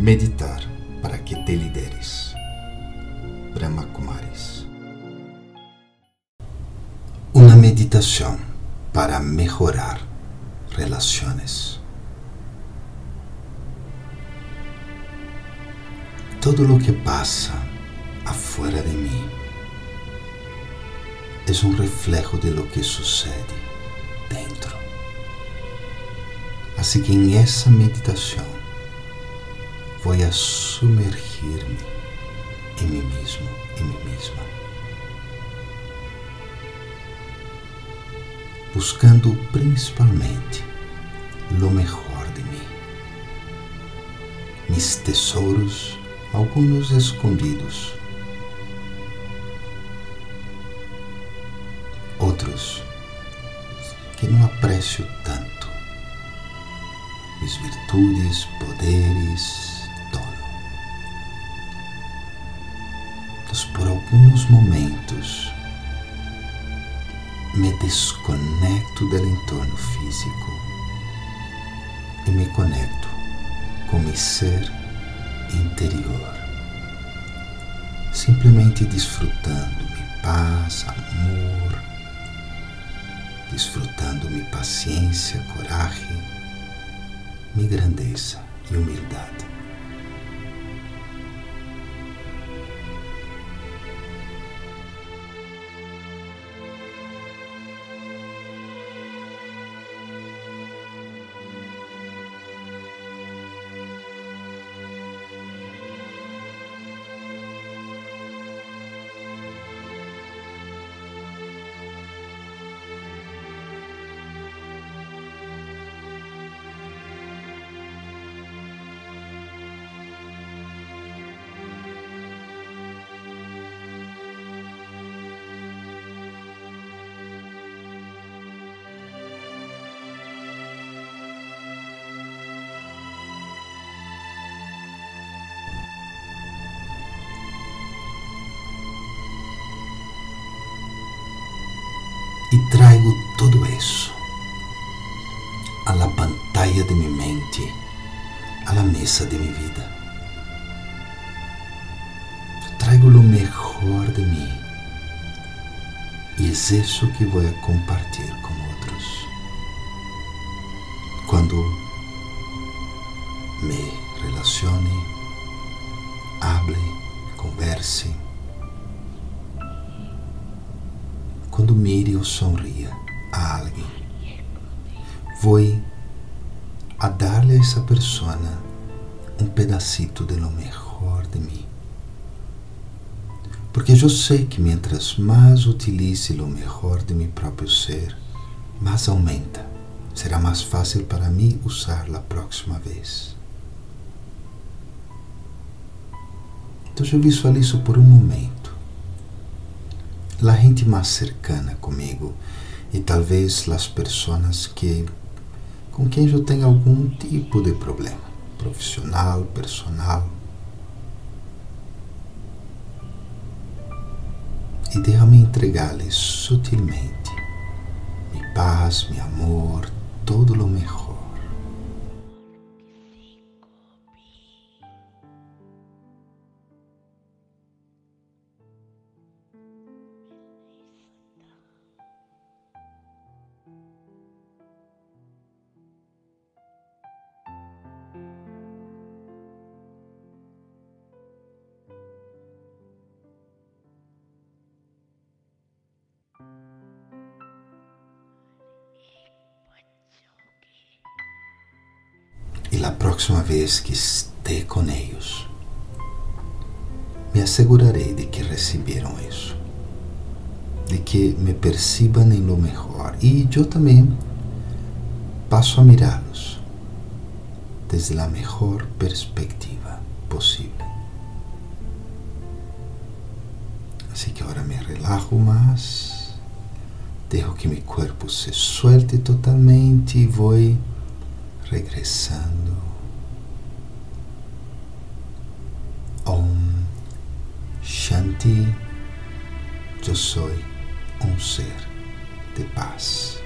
Meditar para que te lideres. Brahma Kumaris. Uma meditação para melhorar relações. Todo lo que passa afuera de mim é um reflejo de lo que sucede dentro. Assim que em essa meditação vou a sumergir-me em mim mesmo, em mim mesma. Buscando principalmente lo melhor de mim. Mis tesouros, alguns escondidos, outros que não aprecio tanto. Mis virtudes, poderes, por alguns momentos me desconecto do entorno físico e me conecto com meu ser interior, simplesmente desfrutando minha paz, amor, desfrutando minha paciência, coragem, minha grandeza e humildade. E trago todo isso à la pantalla de minha mente, à la mesa de minha vida. Trago o melhor de mim e é isso que vou compartilhar com outros. Quando me relacione, hable, converse, ou sonria a alguém. Vou a dar-lhe a essa pessoa um pedacito de lo melhor de mim. Porque eu sei que mientras mais utilize lo melhor de meu próprio ser, mais aumenta. Será mais fácil para mim usar a próxima vez. Então eu visualizo por um momento la gente mais cercana comigo e talvez as pessoas que com quem eu tenho algum tipo de problema, profissional, personal. E deixa-me entregar-lhes sutilmente minha paz, meu amor, todo o melhor. E a próxima vez que esteja com eles, me assegurarei de que receberam isso, de que me percebam em lo melhor e eu também passo a mirá-los desde a melhor perspectiva possível. Assim que agora me relajo mais, deixo que meu corpo se suelte totalmente e vou regressando. Om Shanti, eu sou um ser de paz.